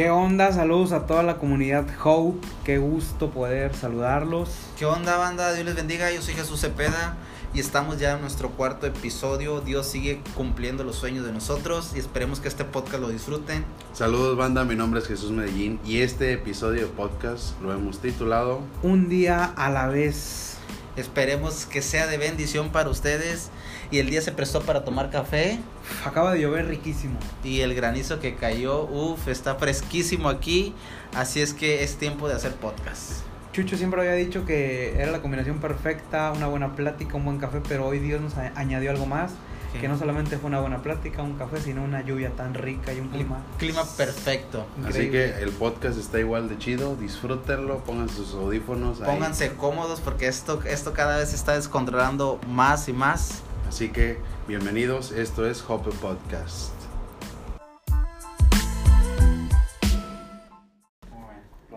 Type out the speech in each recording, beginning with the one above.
¿Qué onda? Saludos a toda la comunidad Hope. Qué gusto poder saludarlos. ¿Qué onda, banda? Dios les bendiga. Yo soy Jesús Cepeda y estamos ya en nuestro cuarto episodio. Dios sigue cumpliendo los sueños de nosotros y esperemos que este podcast lo disfruten. Saludos banda, mi nombre es Jesús Medellín y este episodio de podcast lo hemos titulado Un día a la vez. Esperemos que sea de bendición para ustedes y el día se prestó para tomar café Acaba de llover riquísimo. y el granizo que cayó, uff, está fresquísimo aquí, así es que es tiempo de hacer podcast. Chucho siempre había dicho que era la combinación perfecta, una buena plática, un buen café, pero hoy Dios nos a- añadió algo más, Sí. que no solamente fue una buena plática, un café, sino una lluvia tan rica y un clima. Clima perfecto. Así que el podcast está igual de chido, disfrútenlo, pongan sus audífonos ahí. Pónganse cómodos porque esto, esto cada vez se está descontrolando más y más. Así que bienvenidos, esto es Hope Podcast.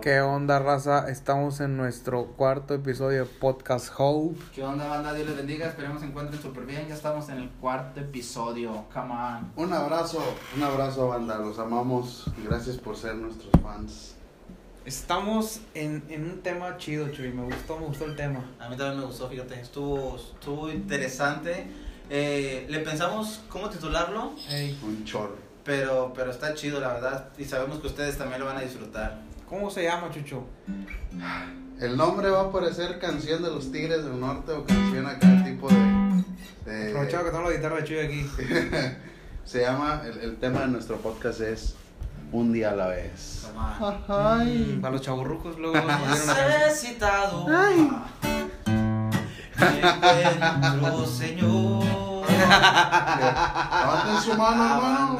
¿Qué onda, raza? Estamos en nuestro cuarto episodio de Podcast Hope. ¿Qué onda, banda? Dios les bendiga. Esperemos se encuentren súper bien. Ya estamos en el cuarto episodio. Come on. Un abrazo, un abrazo banda, los amamos, gracias por ser nuestros fans. Estamos en, en un tema chido, Chuy. Me gustó, me gustó el tema. A mí también me gustó, fíjate. Estuvo, estuvo interesante. Eh, le pensamos cómo titularlo, Ey, Un chorro. pero, pero está chido, la verdad. Y sabemos que ustedes también lo van a disfrutar. ¿Cómo se llama, Chucho? El nombre va a parecer canción de los Tigres del Norte o canción acá tipo de... de- Aprovechado que tengo la guitarra de Chuy aquí. Se llama, el, el tema de nuestro podcast es Un día a la vez. Mm, Para los chaburrucos luego. Necesitado. Me encuentro, Señor. Levanten su mano, hermano.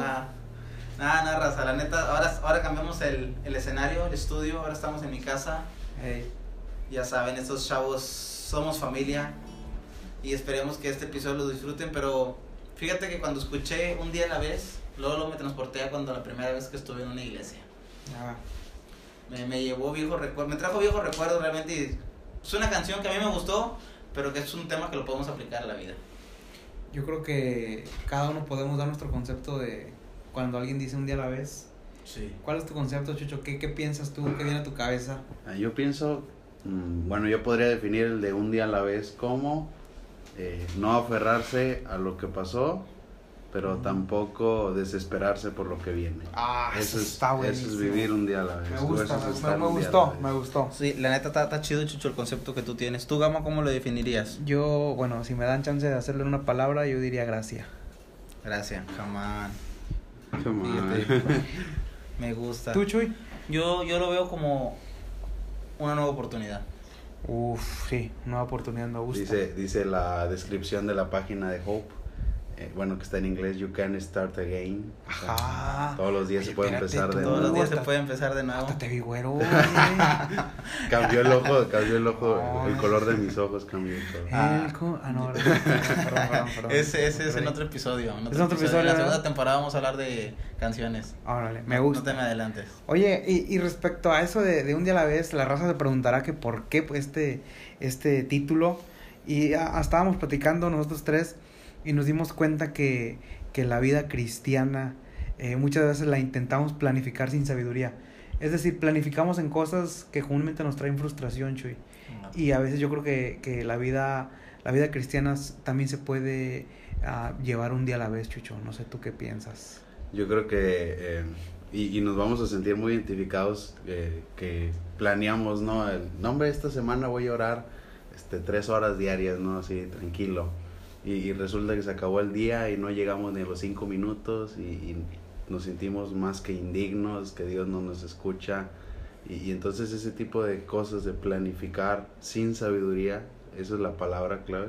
Nada, nada, raza, la neta, ahora, ahora cambiamos el, el escenario, el estudio, ahora estamos en mi casa. Ey, Ya saben, estos chavos somos familia y esperemos que este episodio lo disfruten, pero fíjate que cuando escuché un día a la vez, luego, luego me transporté a cuando la primera vez que estuve en una iglesia. ya. Me, me llevó viejo recuerdo, me trajo viejo recuerdo realmente y es una canción que a mí me gustó, pero que es un tema que lo podemos aplicar a la vida. Yo creo que cada uno podemos dar nuestro concepto de cuando alguien dice un día a la vez. Sí. ¿Cuál es tu concepto, Chucho? ¿Qué, qué piensas tú? ¿Qué viene a tu cabeza? Ah, Yo pienso, mm, bueno, yo podría definir el de un día a la vez como eh, no aferrarse a lo que pasó, pero tampoco desesperarse por lo que viene. Ah, eso, es, está eso buenísimo. es vivir un día a la vez. Me gusta, eso es me, gustó, me gustó. Sí, la neta está, está chido, Chucho, el concepto que tú tienes. ¿Tú, Gama, cómo lo definirías? Yo, bueno, si me dan chance de hacerlo en una palabra, yo diría gracia. Gracias, jamás. Me gusta. ¿Tú, Chuy? Yo, yo lo veo como una nueva oportunidad. Uf, sí, nueva oportunidad me gusta. Dice, dice la descripción de la página de Hope, eh, bueno, que está en inglés, you can start again. O sea, Ajá. Todos los días Oye, se puede espérate, empezar de tú- Todos los nuevo. días se puede empezar de nuevo. Hasta te vi güero, güey. Cambió el ojo, cambió el ojo, el, el color de mis ojos cambió todo. Ah. Ah, no, perdón, perdón, perdón, perdón. Ese, ese es en otro episodio. en Es otro episodio, En la segunda temporada vamos a hablar de canciones. Órale, me No gusta. te me adelantes. Oye, y, y respecto a eso de, de un día a la vez, la raza se preguntará que por qué este, este título. Y ah, estábamos platicando nosotros tres y nos dimos cuenta que, que la vida cristiana eh, muchas veces la intentamos planificar sin sabiduría. Es decir, planificamos en cosas que comúnmente nos traen frustración, Chuy. Y a veces yo creo que, que la vida la vida cristiana también se puede ah, llevar un día a la vez, Chucho. No sé tú qué piensas. Yo creo que, eh, y, y nos vamos a sentir muy identificados eh, que planeamos, ¿no? El nombre esta semana voy a orar este, tres horas diarias, ¿no? Así, tranquilo. Y, y resulta que se acabó el día y no llegamos ni a los cinco minutos y, y nos sentimos más que indignos, que Dios no nos escucha. Y, y entonces ese tipo de cosas de planificar sin sabiduría, esa es la palabra clave,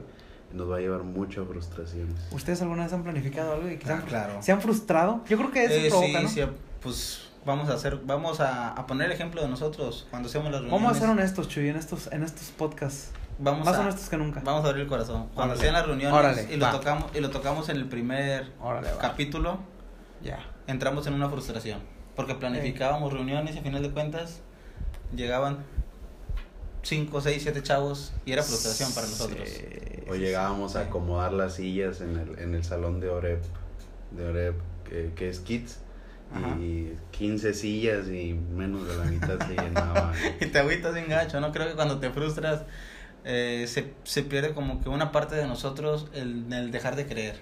nos va a llevar muchas frustraciones. ¿Ustedes alguna vez han planificado algo y han, Ah, claro. se han frustrado? Yo creo que eso Eh, provoca, sí, ¿no? sí, pues vamos a hacer, vamos a, a poner el ejemplo de nosotros cuando hacemos las reuniones. Vamos a ser honestos, Chuy, en estos, en estos podcasts. Vamos Más a, honestos que nunca. Vamos a abrir el corazón. Cuando Órale. sean las reuniones Órale, y lo va. tocamos y lo tocamos en el primer Órale, capítulo, Ya. entramos en una frustración, porque planificábamos reuniones y a final de cuentas llegaban 5, 6, 7 chavos y era frustración para nosotros. Sí, O llegábamos sí. a acomodar las sillas en el, en el salón de Oreb, de Oreb que, que es Kids, Ajá. y 15 sillas y menos de la mitad se llenaban. y te agüitas bien gacho, ¿no? Creo que cuando te frustras eh, se, se pierde como que una parte de nosotros el, el dejar de creer.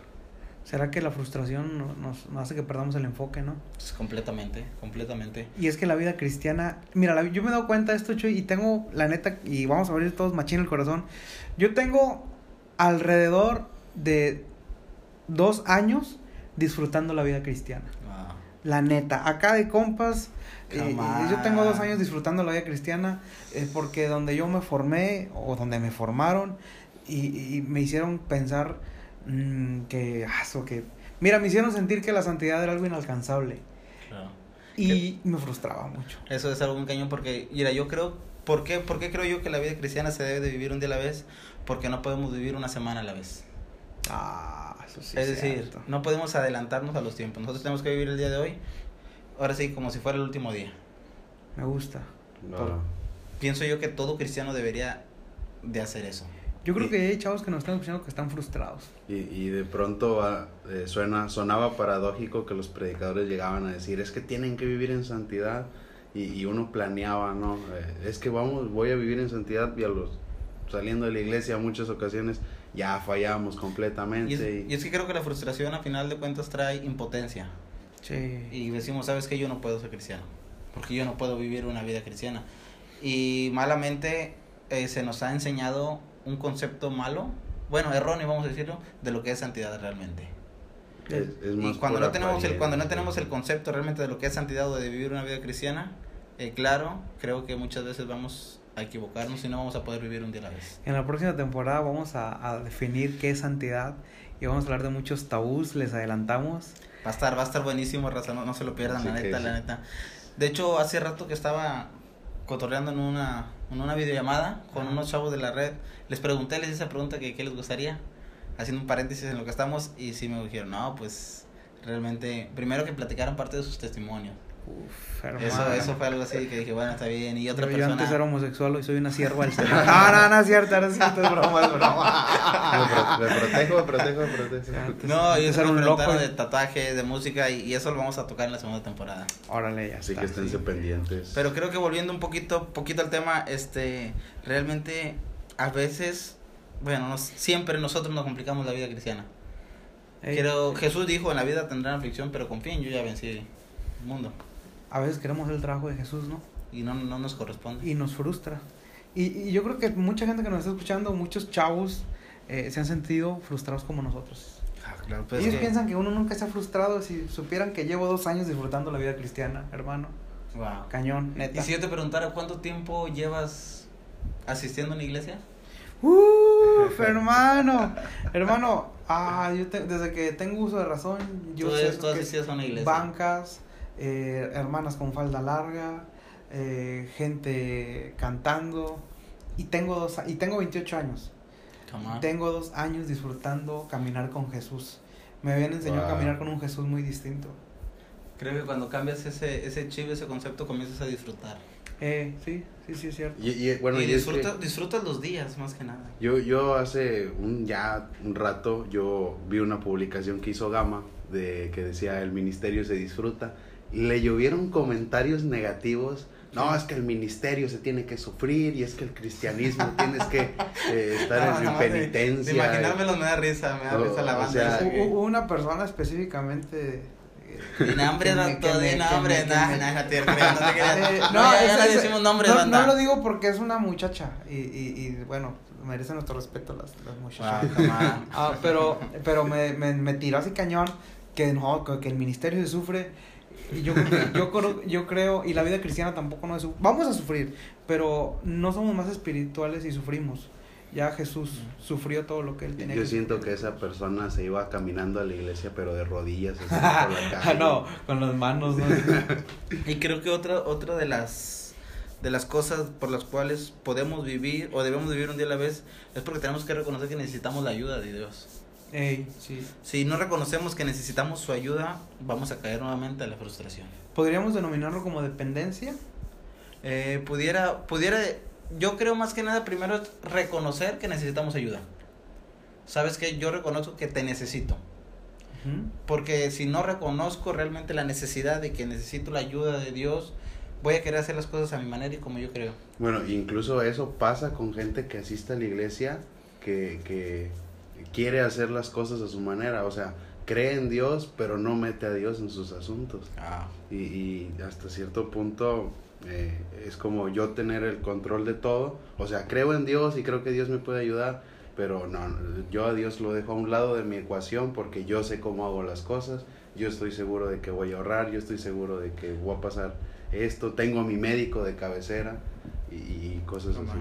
¿Será que la frustración no- nos, nos hace que perdamos el enfoque, no? Pues completamente, completamente. Y es que la vida cristiana, mira, la- yo me he dado cuenta de esto, Chuy, y tengo, la neta, y vamos a abrir todos machín el corazón. Yo tengo alrededor de dos años disfrutando la vida cristiana. Wow. La neta, acá de compas, eh, Jamás. yo tengo dos años disfrutando la vida cristiana eh, porque donde yo me formé o donde me formaron y, y me hicieron pensar mm, que, ah, eso que, mira, me hicieron sentir que la santidad era algo inalcanzable Claro. y me frustraba mucho. Eso es algo muy cañón porque, mira, yo creo, ¿por qué, ¿por qué creo yo que la vida cristiana se debe de vivir un día a la vez? Porque no podemos vivir una semana a la vez. Ah, eso sí. es decir, cierto. no podemos adelantarnos a los tiempos. Nosotros tenemos que vivir el día de hoy, ahora sí, como si fuera el último día. Me gusta. No. Pienso yo que todo cristiano debería de hacer eso. Yo creo Y- que hay chavos que nos están escuchando que están frustrados. Y, y de pronto ah, eh, suena, sonaba paradójico que los predicadores llegaban a decir, es que tienen que vivir en santidad. Y, y uno planeaba, ¿no? Eh, es que vamos, voy a vivir en santidad y a los, saliendo de la iglesia muchas ocasiones ya fallamos completamente. Y es, y- es que creo que la frustración a final de cuentas trae impotencia. Sí. Y decimos, ¿sabes qué? Yo no puedo ser cristiano. Porque yo no puedo vivir una vida cristiana. Y malamente eh, se nos ha enseñado un concepto malo, bueno, erróneo vamos a decirlo, de lo que es santidad realmente. es, es más Y cuando no, tenemos el, cuando no tenemos el concepto realmente de lo que es santidad o de vivir una vida cristiana, eh, claro, creo que muchas veces vamos a equivocarnos y no vamos a poder vivir un día a la vez. En la próxima temporada vamos a, a definir qué es santidad y vamos a hablar de muchos tabús, les adelantamos. Va a estar, va a estar buenísimo, raza, no, no se lo pierdan, Así la neta, sí. la neta. De hecho, hace rato que estaba cotorreando en una, en una videollamada con unos chavos de la red, les pregunté, les hice esa pregunta que qué les gustaría, haciendo un paréntesis en lo que estamos, y sí me dijeron, no, pues realmente, primero que platicaran parte de sus testimonios. Uf, hermano. Eso, eso fue algo así que dije, bueno, está bien. Y otra Yo- Yo persona. antes era homosexual y soy una sierva del Señor. No, no, no es cierto, no es cierto, es broma, es broma. Me, pro- me protejo, me protejo, me protejo. Antes- No, y eso un loco. preguntaron de tatuaje, de música, y, y eso lo vamos a tocar en la segunda temporada. Órale, ya Así está, que esténse sí. pendientes. Pero creo que volviendo un poquito, poquito al tema, este, realmente a veces, bueno, nos- siempre nosotros nos complicamos la vida cristiana. Ey, Pero Jesús dijo, en la vida tendrán aflicción, pero confíen, yo ya vencí el mundo. A veces queremos el trabajo de Jesús, ¿no? Y no, no nos corresponde. y nos frustra. Y, y yo creo que mucha gente que nos está escuchando, muchos chavos, eh, se han sentido frustrados como nosotros. Ah, claro, pues Ellos que- piensan que uno nunca está frustrado si supieran que llevo dos años disfrutando la vida cristiana, hermano. Wow. Cañón, neta. Y si yo te preguntara cuánto tiempo llevas asistiendo a una iglesia, Uf, hermano. hermano, ah, yo te- desde que tengo uso de razón, yo tú, sé tú asistías a una iglesia. bancas, eh, hermanas con falda larga, eh, gente cantando. Y tengo, dos, a- y tengo 28 años. Tengo dos años disfrutando caminar con Jesús. Me habían enseñado a caminar con un Jesús muy distinto. Creo que cuando cambias ese, ese chip, ese concepto, comienzas a disfrutar. Eh, sí, sí, sí, es cierto. Y, y, bueno, y y es que- disfruta, disfrutas los días, más que nada. Yo, yo hace un ya un rato yo vi una publicación que hizo Gama de que decía el ministerio se disfruta le llovieron comentarios negativos. No, es que el ministerio se tiene que sufrir y es que el cristianismo tienes que eh, estar No, en de- penitencia. De imaginármelo me da risa, me da O- risa la o banda. sea, esa Hu- que- Hubo una persona específicamente. eh, Sin hambre, que me- doctor, sin hambre. me- nah, no te no te creas. Eh, No, no, ya, no decimos nombre, no, no lo digo porque es una muchacha y, y, y bueno, merece nuestro respeto las, las muchachas. Ah. Ah, pero pero me, me, me tiró así cañón que no, que, que el ministerio se sufre. Y yo, yo, creo, yo creo, y la vida cristiana tampoco no es... su- Vamos a sufrir, pero no somos más espirituales y sufrimos. Ya Jesús sufrió todo lo que él tenía Yo que siento sufrir. que esa persona se iba caminando a la iglesia pero de rodillas así por la Ah, calle. no, con las manos, ¿no? Y creo que otra, otra de las de las cosas por las cuales podemos vivir o debemos vivir un día a la vez es porque tenemos que reconocer que necesitamos la ayuda de Dios. Ey, sí. Si no reconocemos que necesitamos su ayuda, vamos a caer nuevamente a la frustración. ¿Podríamos denominarlo como dependencia? Eh, pudiera, pudiera, yo creo más que nada primero es reconocer que necesitamos ayuda. Sabes que yo reconozco que te necesito. Porque si no reconozco realmente la necesidad de que necesito la ayuda de Dios, voy a querer hacer las cosas a mi manera y como yo creo. Bueno, incluso eso pasa con gente que asiste a la iglesia que, que quiere hacer las cosas a su manera, o sea, cree en Dios, pero no mete a Dios en sus asuntos. Ah, Y, y hasta cierto punto eh, es como yo tener el control de todo, o sea, creo en Dios y creo que Dios me puede ayudar, pero no, yo a Dios lo dejo a un lado de mi ecuación porque yo sé cómo hago las cosas, yo estoy seguro de que voy a ahorrar, yo estoy seguro de que voy a pasar esto, tengo a mi médico de cabecera y, y cosas así.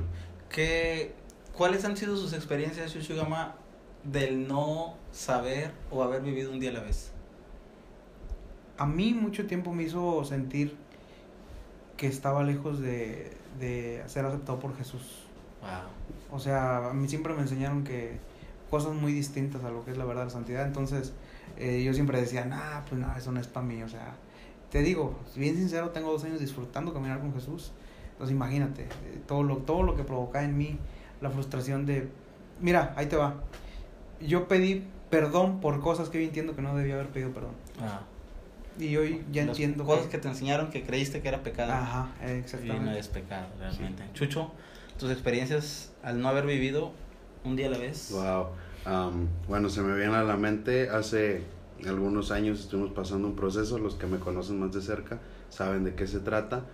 ¿Qué, ¿Cuáles han sido sus experiencias, Shushugama, del no saber o haber vivido un día a la vez? A mí mucho tiempo me hizo sentir que estaba lejos de, de ser aceptado por Jesús. Wow. O sea, a mí siempre me enseñaron que cosas muy distintas a lo que es la verdad, la santidad. Entonces, eh, yo siempre decía, nah, pues no, eso no es para mí. O sea, te digo, bien sincero, tengo dos años disfrutando caminar con Jesús. Entonces, imagínate, eh, todo lo, todo lo que provocaba en mí la frustración de, mira, ahí te va. Yo pedí perdón por cosas que hoy entiendo que no debía haber pedido perdón. Ah. Y hoy ya Las entiendo cosas que te enseñaron que creíste que era pecado. Ajá, Y no exactamente. es pecado, realmente. Chucho, tus experiencias al no haber vivido un día a la vez. Wow. Am, bueno, se me viene a la mente, hace algunos años estuvimos pasando un proceso, los que me conocen más de cerca saben de qué se trata,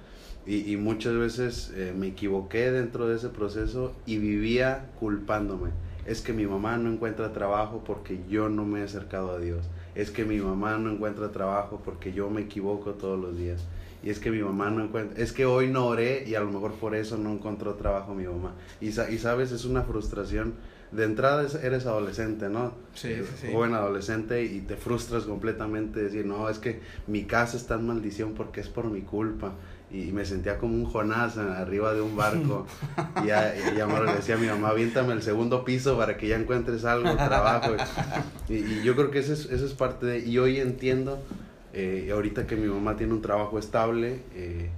y, y muchas veces eh, me equivoqué dentro de ese proceso y vivía culpándome. Es que mi mamá no encuentra trabajo porque yo no me he acercado a Dios. Es que mi mamá no encuentra trabajo porque yo me equivoco todos los días. Y es que mi mamá no encuentra, es que hoy no oré y a lo mejor por eso no encontró trabajo mi mamá. Y, sa- y sabes, es una frustración. De entrada es- eres adolescente, ¿no? Sí, sí, sí. Joven adolescente y te frustras completamente. Decir, no, es que mi casa está en maldición porque es por mi culpa. Y me sentía como un Jonás arriba de un barco. y ya, y ya le decía a mi mamá, aviéntame el segundo piso para que ya encuentres algo, trabajo. Y, y yo creo que eso es, eso es parte de... Y hoy entiendo, eh, ahorita que mi mamá tiene un trabajo estable, eh,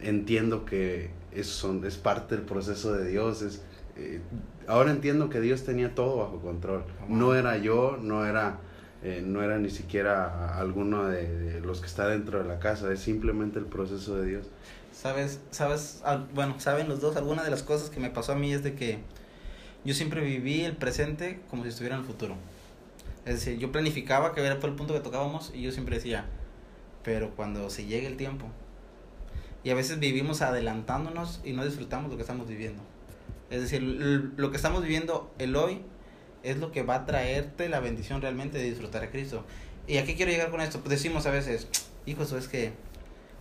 entiendo que es, son, es parte del proceso de Dios. Es, eh, ahora entiendo que Dios tenía todo bajo control. No era yo, no era, eh, no era ni siquiera alguno de, los que está dentro de la casa, es simplemente el proceso de Dios. ¿Sabes? ¿Sabes? Bueno, saben los dos, alguna de las cosas que me pasó a mí es de que yo siempre viví el presente como si estuviera en el futuro. Es decir, yo planificaba que era el punto que tocábamos y yo siempre decía, pero cuando se llegue el tiempo. Y a veces vivimos adelantándonos y no disfrutamos lo que estamos viviendo. Es decir, lo que estamos viviendo el hoy es lo que va a traerte la bendición realmente de disfrutar a Cristo. ¿Y a qué quiero llegar con esto? Pues decimos a veces, hijo, eso es que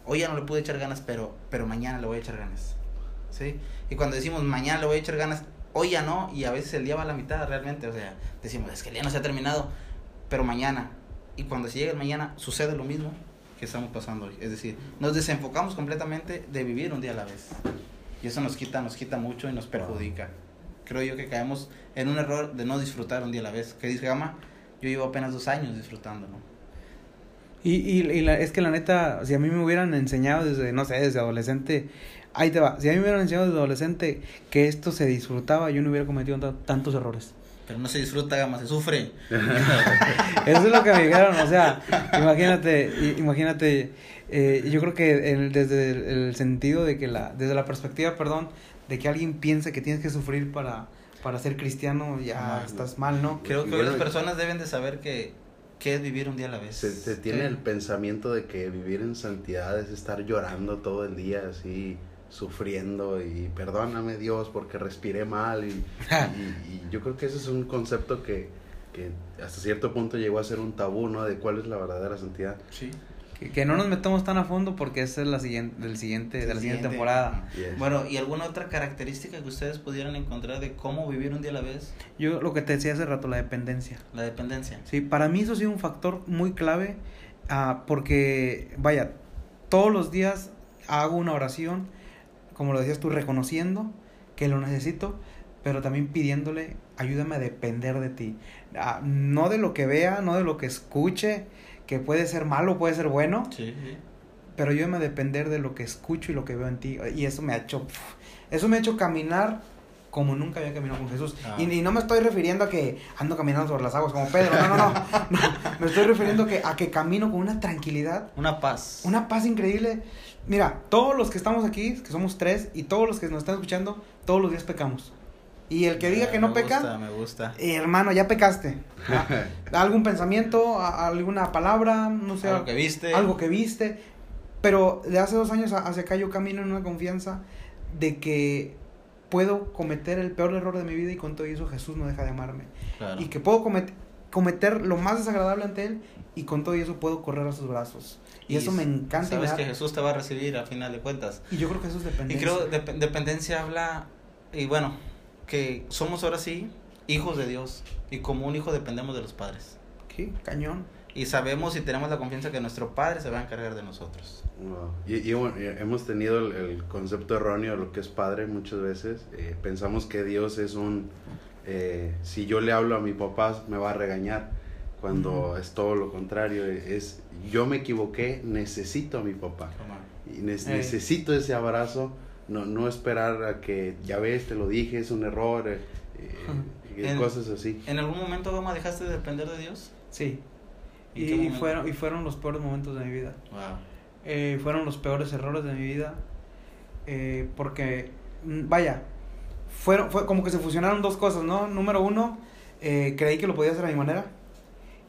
hoy ya no le pude echar ganas, pero, pero mañana le voy a echar ganas. ¿Sí? Y cuando decimos mañana le voy a echar ganas, hoy ya no, y a veces el día va a la mitad realmente. O sea, decimos, es que el día no se ha terminado, pero mañana. Y cuando se llega el mañana, sucede lo mismo que estamos pasando hoy. Es decir, nos desenfocamos completamente de vivir un día a la vez. Y eso nos quita, nos quita mucho y nos perjudica. Creo yo que caemos en un error de no disfrutar un día a la vez. Que dice Gama, yo llevo apenas dos años disfrutando, ¿no? Y, y, y la- es que la neta, si a mí me hubieran enseñado desde, no sé, desde adolescente, ahí te va, si a mí me hubieran enseñado desde adolescente que esto se disfrutaba, yo no hubiera cometido ta- tantos errores. Pero no se disfruta, Gama, se sufre. Eso es lo que me dijeron, o sea, imagínate, imagínate, eh, yo creo que el- desde el, el sentido de que la, desde la perspectiva, perdón, de que alguien piense que tienes que sufrir para, para ser cristiano, ya estás mal, ¿no? Creo que hoy Bueno, las personas deben de saber que, que es vivir un día a la vez. Se, se tiene el pensamiento de que vivir en santidad es estar llorando todo el día, así, sufriendo y perdóname Dios porque respiré mal. Y, y- y yo creo que ese es un concepto que, que hasta cierto punto llegó a ser un tabú, ¿no? De cuál es la verdadera santidad. Sí. Que, que no nos metamos tan a fondo porque esa es la siguiente, del siguiente, de la siguiente temporada. Yes. Bueno, ¿y alguna otra característica que ustedes pudieran encontrar de cómo vivir un día a la vez? Yo lo que te decía hace rato, la dependencia. La dependencia. Sí, para mí eso ha sido un factor muy clave ah, porque, vaya, todos los días hago una oración, como lo decías tú, reconociendo que lo necesito, pero también pidiéndole, ayúdame a depender de ti. Ah, no de lo que vea, no de lo que escuche, que puede ser malo, puede ser bueno, Sí, sí. pero ayúdame a depender de lo que escucho y lo que veo en ti. Y eso me ha hecho, eso me ha hecho caminar como nunca había caminado con Jesús. Ah. Y, y no me estoy refiriendo a que ando caminando sobre las aguas como Pedro, no, no, no. No, me estoy refiriendo a que, a que camino con una tranquilidad, Una paz. una paz increíble. Mira, todos los que estamos aquí, que somos tres, y todos los que nos están escuchando, todos los días pecamos. Y el que diga que no me peca, Gusta, me gusta. eh, hermano, ya pecaste. Ah, algún pensamiento, alguna palabra, no sé, Algo que viste. algo que viste. Pero de hace dos años hacia acá yo camino en una confianza de que puedo cometer el peor error de mi vida y con todo eso Jesús no deja de amarme. Claro. Y que puedo comet- cometer lo más desagradable ante Él y con todo eso puedo correr a sus brazos. Y, eso me encanta. y Sabes que Jesús te va a recibir a final de cuentas. y yo creo que eso es Y dependencia. creo dep- dependencia habla, y bueno, que somos ahora sí hijos de Dios. Y como un hijo dependemos de los padres. Sí, cañón. Y sabemos y tenemos la confianza que nuestro padre se va a encargar de nosotros. Wow. Y, y bueno, y hemos tenido el, el concepto erróneo de lo que es padre muchas veces. Eh, pensamos que Dios es un... eh, si yo le hablo a mi papá me va a regañar, cuando es todo lo contrario. Es yo me equivoqué, necesito a mi papá. Y ne- Ey. necesito ese abrazo, no, no esperar a que, ya ves, te lo dije, es un error, eh, eh, y En- cosas así. ¿En algún momento, Goma, dejaste de depender de Dios? Sí. ¿En qué Y fueron, y fueron los peores momentos de mi vida. Wow. Eh, fueron los peores errores de mi vida. eh, porque, mm, vaya, fueron, fue como que se fusionaron dos cosas, ¿no? Número uno, eh, creí que lo podía hacer a mi manera.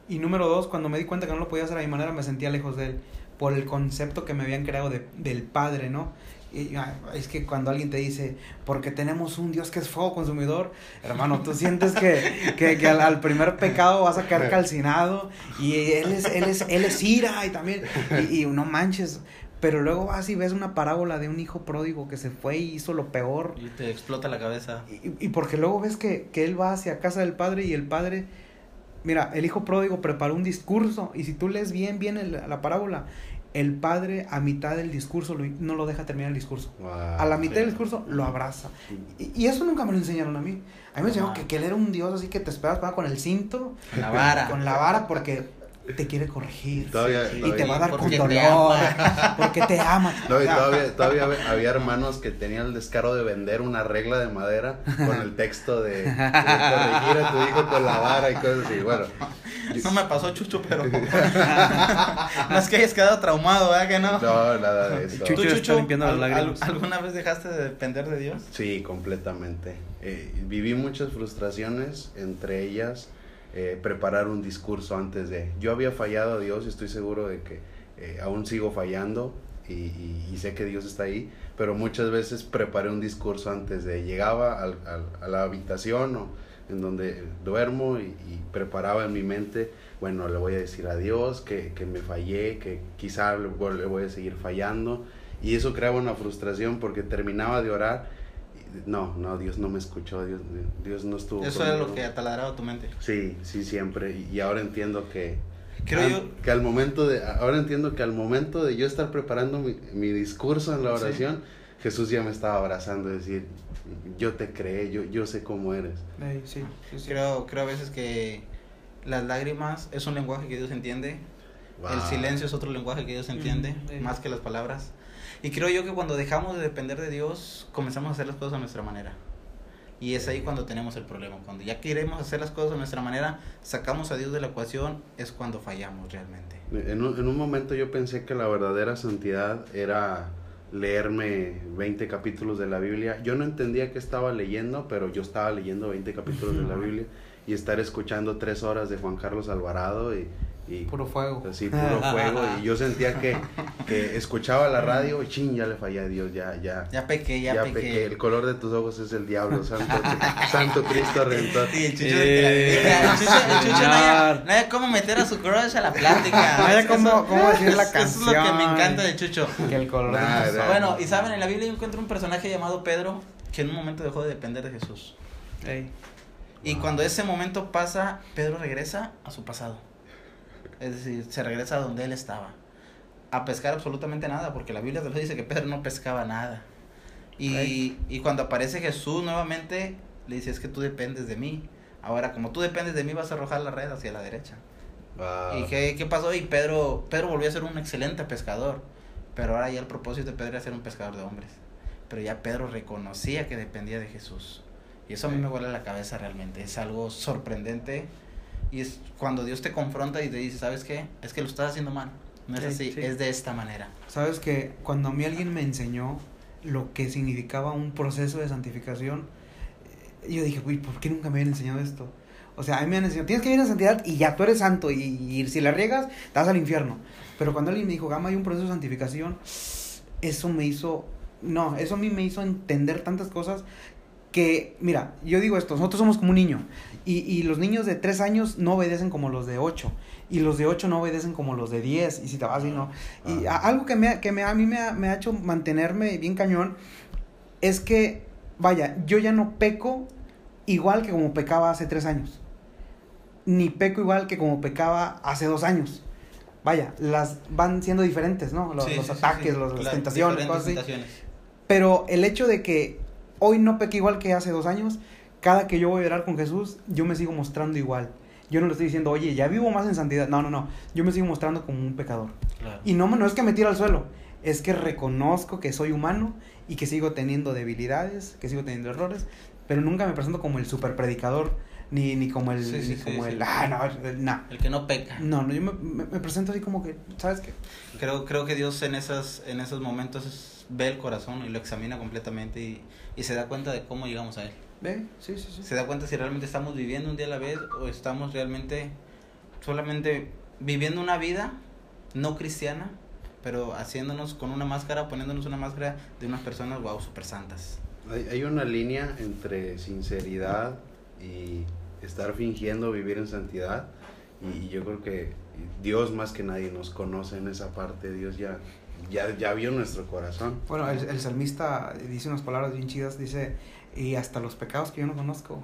Y número dos, cuando me di cuenta que no lo podía hacer a mi manera, me sentía lejos de él. Por el concepto que me habían creado de, del padre, ¿no? Y ah, es que cuando alguien te dice, porque tenemos un Dios que es fuego consumidor, hermano, tú sientes que, que, que al, al primer pecado vas a quedar calcinado y él es, él es, él es ira y también, y, y no manches, pero luego vas y ves una parábola de un hijo pródigo que se fue y hizo lo peor, Y te explota la cabeza. y, y porque luego ves que, que él va hacia casa del padre y el padre, mira, el hijo pródigo preparó un discurso y si tú lees bien, bien el- la parábola, el padre a mitad del discurso lo- no lo deja terminar el discurso. Wow, A la mitad sí. del discurso lo abraza. Y, y eso nunca me lo enseñaron a mí. A mí me enseñaron que, que él era un dios así que te esperas para con el cinto, Con la vara. con la vara porque te quiere corregir. Todavía- y todavía- te va a dar con Porque te dolor. ama. Porque te ama. No, y todavía, todavía había- había hermanos que tenían el descaro de vender una regla de madera con el texto de, de corregir a tu hijo con la vara y cosas así. Bueno, No me pasó, Chucho, pero. no es que hayas quedado traumado, ¿verdad que no? no, nada de eso. Chucho ¿Tú, está limpiando las al- lágrimas. al- ¿Alguna vez dejaste de depender de Dios? Sí, completamente. Eh, viví muchas frustraciones, entre ellas eh, preparar un discurso antes de... Yo había fallado a Dios y estoy seguro de que eh, aún sigo fallando y, y- sé que Dios está ahí, pero muchas veces preparé un discurso antes de... Llegaba al- al- a la habitación o en donde duermo y, preparaba en mi mente, bueno, le voy a decir a Dios que, que me fallé, que quizá le voy a seguir fallando. Y eso creaba una frustración porque terminaba de orar. No, no, Dios no me escuchó, Dios, Dios no estuvo Eso era lo conmigo". que taladraba tu mente. Sí, sí, siempre. Y, y ahora entiendo que... Creo ah, yo. Que al momento de... Ahora entiendo que al momento de yo estar preparando mi, mi discurso en la Sí. oración, Jesús ya me estaba abrazando, decir, yo te creé, yo, yo sé cómo eres. Sí, sí, sí. Creo, creo a veces que las lágrimas es un lenguaje que Dios entiende. El silencio es otro lenguaje que Dios entiende, Mm, más que las palabras. Y creo yo que cuando dejamos de depender de Dios, comenzamos a hacer las cosas a nuestra manera. Y es ahí cuando tenemos el problema. Cuando ya queremos hacer las cosas a nuestra manera, sacamos a Dios de la ecuación, es cuando fallamos realmente. En un, en un momento yo pensé que la verdadera santidad era leerme 20 capítulos de la Biblia. Yo no entendía qué estaba leyendo, pero yo estaba leyendo 20 capítulos de la Biblia y estar escuchando tres horas de Juan Carlos Alvarado y, y Puro fuego. así puro fuego. Y yo sentía que, que escuchaba la radio y ching, ya le fallé a Dios, ya, ya. Ya pequé, ya, Ya pequé. pequé, el color de tus ojos es el diablo, santo, santo Cristo Redentor. Sí, el chucho, Eh, de que la- el chucho, el chucho no, haya, no haya cómo meter a su crush a la plática. No haya Eso- cómo- cómo decir la eso es lo que me canción. encanta del chucho. Que el color de Nah, ojos. Bueno, y saben, en la Biblia yo encuentro un personaje llamado Pedro que en un momento dejó de depender de Jesús. Y Wow. cuando ese momento pasa, Pedro regresa a su pasado. Es decir, se regresa a donde él estaba. A pescar absolutamente nada, porque la Biblia te lo dice que Pedro no pescaba nada. Y, y cuando aparece Jesús nuevamente, le dice, es que tú dependes de mí. Ahora, como tú dependes de mí, vas a arrojar la red hacia la derecha. Wow. ¿Y qué, qué pasó? Y Pedro, Pedro volvió a ser un excelente pescador. Pero ahora ya el propósito de Pedro era ser un pescador de hombres. Pero ya Pedro reconocía que dependía de Jesús. Y eso a mí me vuela la cabeza realmente. Es algo sorprendente. Y es cuando Dios te confronta y te dice, ¿sabes qué? Es que lo estás haciendo mal. No es Sí, así, sí. es de esta manera. Sabes que cuando a mí alguien me enseñó lo que significaba un proceso de santificación, eh, yo dije, uy, ¿por qué nunca me habían enseñado esto? O sea, a mí me han enseñado, tienes que vivir en santidad y ya tú eres santo y, y si la riegas, te vas al infierno. Pero cuando alguien me dijo, Gama, hay un proceso de santificación, eso me hizo, no, eso a mí me hizo entender tantas cosas que, mira, yo digo esto, nosotros somos como un niño y, y los niños de 3 años no obedecen como los de 8 y los de 8 no obedecen como los de 10 y si te vas y no. Y Ah. a- algo que, me, ha- que me, a mí me ha, me ha hecho mantenerme bien cañón es que, vaya, yo ya no peco igual que como pecaba hace 3 años. Ni peco igual que como pecaba hace 2 años. Vaya, las van siendo diferentes, ¿no? Los, Sí, los sí, sí, ataques, sí. los- las Las tentaciones, cosas así. tentaciones. Pero el hecho de que hoy no peque igual que hace dos años, cada que yo voy a orar con Jesús, yo me sigo mostrando igual. Yo no le estoy diciendo, oye, ya vivo más en santidad. No, no, no. Yo me sigo mostrando como un pecador. Claro. Y no, no es que me tire al suelo, es que reconozco que soy humano y que sigo teniendo debilidades, que sigo teniendo errores, pero nunca me presento como el super predicador, ni, ni como el, Sí, sí, ni sí, como el, ah, no, no. El que no peca. No, no, yo me, me- me presento así como que, ¿sabes qué? Creo, creo que Dios en, esas, en esos momentos ve el corazón y lo examina completamente y, y se da cuenta de cómo llegamos a Él. ¿Ve? Sí, sí, sí. Se da cuenta si realmente estamos viviendo un día a la vez o estamos realmente solamente viviendo una vida no cristiana, pero haciéndonos con una máscara, poniéndonos una máscara de unas personas, wow, super santas. Hay, hay una línea entre sinceridad y estar fingiendo vivir en santidad. Y yo creo que Dios más que nadie nos conoce en esa parte. Dios ya, ya, ya vio nuestro corazón. Bueno, el, el salmista dice unas palabras bien chidas, dice, y hasta los pecados que yo no conozco,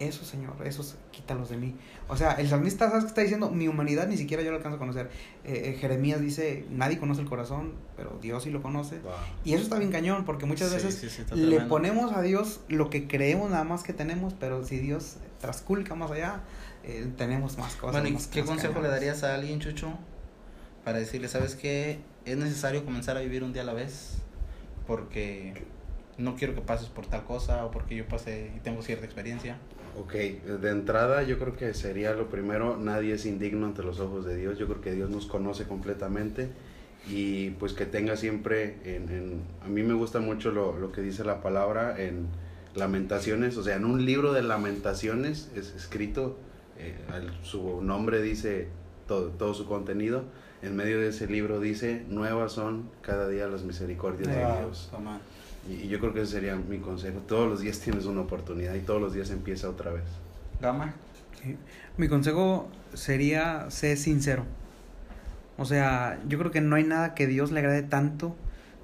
esos, Señor, esos quítalos de mí. O sea, el salmista, ¿sabes qué está diciendo? Mi humanidad ni siquiera yo lo alcanzo a conocer. Eh, eh, Jeremías dice, nadie conoce el corazón, pero Dios sí lo conoce. Wow. Y eso está bien cañón, porque muchas Sí, veces sí, sí, le ponemos a Dios lo que creemos nada más que tenemos, pero si Dios trasculca más allá, eh, tenemos más cosas. Bueno, ¿y más- qué más consejo le cañonas. darías a alguien, Chucho, para decirle, sabes qué? Es necesario comenzar a vivir un día a la vez porque no quiero que pases por tal cosa o porque yo pasé y tengo cierta experiencia. Ok, de entrada yo creo que sería lo primero, nadie es indigno ante los ojos de Dios, yo creo que Dios nos conoce completamente y pues que tenga siempre, en, en- a mí me gusta mucho lo, lo que dice la palabra en lamentaciones, o sea, en un libro de lamentaciones es escrito, eh, al- su nombre dice todo, todo su contenido, en medio de ese libro dice, nuevas son cada día las misericordias de Wow. Dios. Toma. Y, yo creo que ese sería mi consejo, todos los días tienes una oportunidad y todos los días empieza otra vez. Gama. Sí. Mi consejo sería ser sincero. O sea, yo creo que no hay nada que Dios le agrade tanto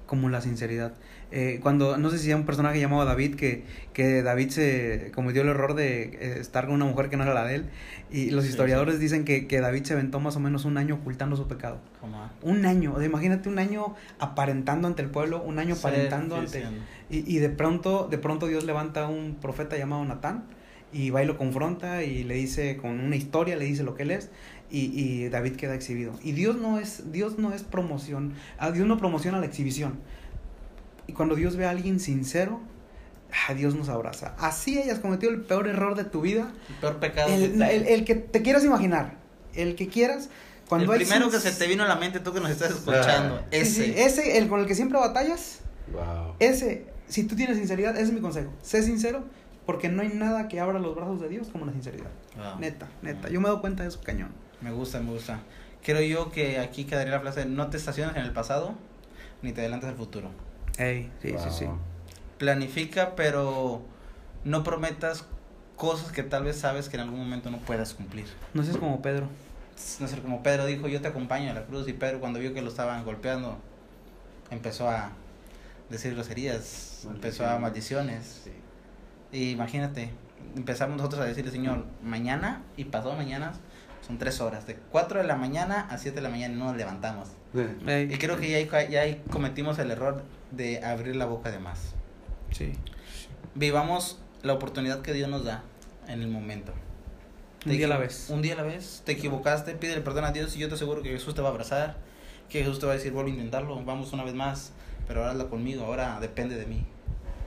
como la sinceridad. Eh, cuando, no sé si hay un personaje llamado David, que, que David se cometió el error de eh, estar con una mujer que no era la de él, y los Sí, historiadores dicen que, que David se aventó más o menos un año ocultando su pecado. Toma. Un año, imagínate un año aparentando ante el pueblo, un año Sí, aparentando sí, ante... sí. Y, y de pronto, de pronto Dios levanta a un profeta llamado Natán y va y lo confronta y le dice con una historia, le dice lo que él es y, y David queda exhibido. Y Dios no es, Dios no es promoción, a Dios no promociona la exhibición. Y cuando Dios ve a alguien sincero, a Dios nos abraza. Así hayas cometido el peor error de tu vida, El peor pecado. que el, te- el- el que te quieras imaginar, el que quieras, cuando el hay primero que sin- se te vino a la mente, tú que nos estás escuchando, Ah. Sí, ese. sí, ese, el con el que siempre batallas, Wow. ese, si tú tienes sinceridad, ese es mi consejo. Sé sincero, porque no hay nada que abra los brazos de Dios como la sinceridad. Wow. Neta, neta. Yo me doy cuenta de eso, cañón. Me gusta, me gusta. Creo yo que aquí quedaría la frase, no te estaciones en el pasado, ni te adelantes al futuro. Ey, sí, sí, sí. Planifica, pero no prometas cosas que tal vez sabes que en algún momento no puedas cumplir. No seas como Pedro. No sé, como Pedro dijo, yo te acompaño a la cruz y Pedro cuando vio que lo estaban golpeando, empezó a decir groserías, empezó a maldiciones. Sí. Y imagínate, empezamos nosotros a decirle, Señor, mañana y pasado mañana son tres horas, de 4 de la mañana a 7 de la mañana y no nos levantamos. Ey, Y creo que ya ya ahí cometimos el error de abrir la boca de más. sí. Vivamos la oportunidad que Dios nos da en el momento. Un Te día a la vez. Un día a la vez. Te equivocaste, pídele perdón a Dios y yo te aseguro que Jesús te va a abrazar. Que Jesús te va a decir, vuelve a intentarlo, vamos una vez más. Pero ahora hazlo conmigo, ahora depende de mí.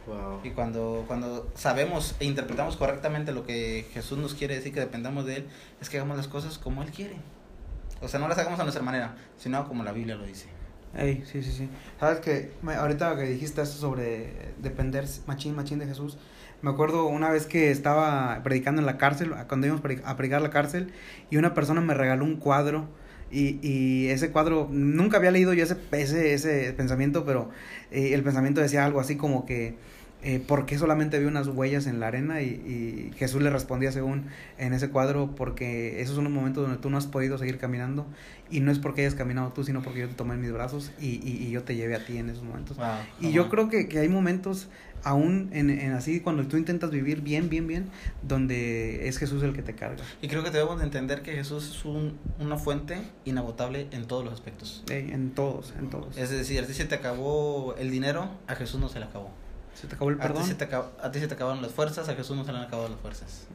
Wow. Y cuando, cuando sabemos e interpretamos correctamente lo que Jesús nos quiere decir que dependamos de Él, es que hagamos las cosas como Él quiere. O sea, no las hagamos a nuestra manera, sino como la Biblia lo dice. Ey, sí, sí, sí. Sabes que ahorita que dijiste eso sobre depender machín, machín de Jesús, me acuerdo una vez que estaba predicando en la cárcel, cuando íbamos a predicar la cárcel, y una persona me regaló un cuadro, y, y ese cuadro, nunca había leído yo ese, ese, ese pensamiento, pero eh, el pensamiento decía algo así como que, eh, ¿por qué solamente vi unas huellas en la arena? Y, y Jesús le respondía según en ese cuadro, porque esos son los momentos donde tú no has podido seguir caminando, y no es porque hayas caminado tú, sino porque yo te tomé en mis brazos y, y, y yo te llevé a ti en esos momentos. Wow, Y yo creo que, que hay momentos, aún en, en así, cuando tú intentas vivir bien, bien, bien, donde es Jesús el que te carga. Y creo que debemos de entender que Jesús es un, una fuente inagotable en todos los aspectos. En todos, en todos. Es decir, ti se te acabó el dinero, a Jesús no se le acabó. Se te acabó el A ti, perdón. se te, acab- a ti se te acabaron las fuerzas, a Jesús no se le han acabado las fuerzas.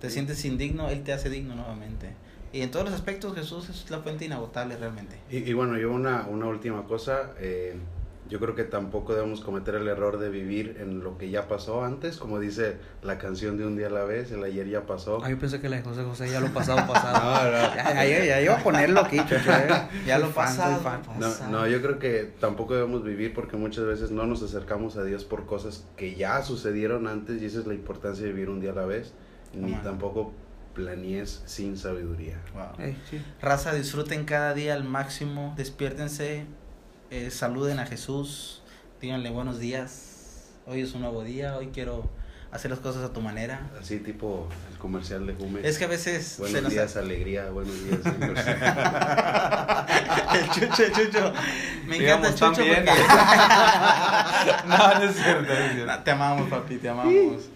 Te sientes indigno, Él te hace digno nuevamente. Y en todos los aspectos Jesús es la fuente inagotable realmente. Y, y bueno, yo una, una última cosa, eh, yo creo que tampoco debemos cometer el error de vivir en lo que ya pasó antes, como dice la canción de Un día a la vez, el ayer ya pasó. Ah, yo pensé que la de José José ya lo pasado, pasado. No, no. Ya, ya, ya iba a ponerlo aquí, chucho, eh. Ya lo pasado, fan. No, pasado. no, yo creo que tampoco debemos vivir porque muchas veces no nos acercamos a Dios por cosas que ya sucedieron antes y esa es la importancia de vivir un día a la vez, ni Amén. tampoco planees sin sabiduría. Wow. Ey, sí. Raza, disfruten cada día al máximo, despiértense, eh, saluden a Jesús, díganle buenos días, hoy es un nuevo día, hoy quiero hacer las cosas a tu manera. Así tipo el comercial de Jumex. Es que a veces se Buenos nos días, alegría, buenos días, señor. el chucho, el chucho. Me encanta el chucho porque... no, no es cierto, no es cierto. No, te amamos, papi, te amamos.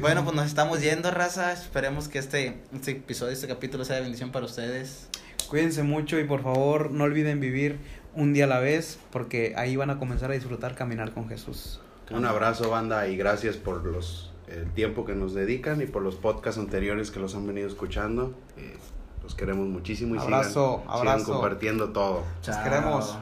bueno, pues nos estamos yendo, raza. Esperemos que este, este episodio, este capítulo sea de bendición para ustedes. Cuídense mucho y por favor no olviden vivir un día a la vez porque ahí van a comenzar a disfrutar caminar con Jesús. Un abrazo, banda, y gracias por los el tiempo que nos dedican y por los podcasts anteriores que los han venido escuchando. Eh, los queremos muchísimo y Abrazo, sigan, sigan compartiendo todo. Los queremos.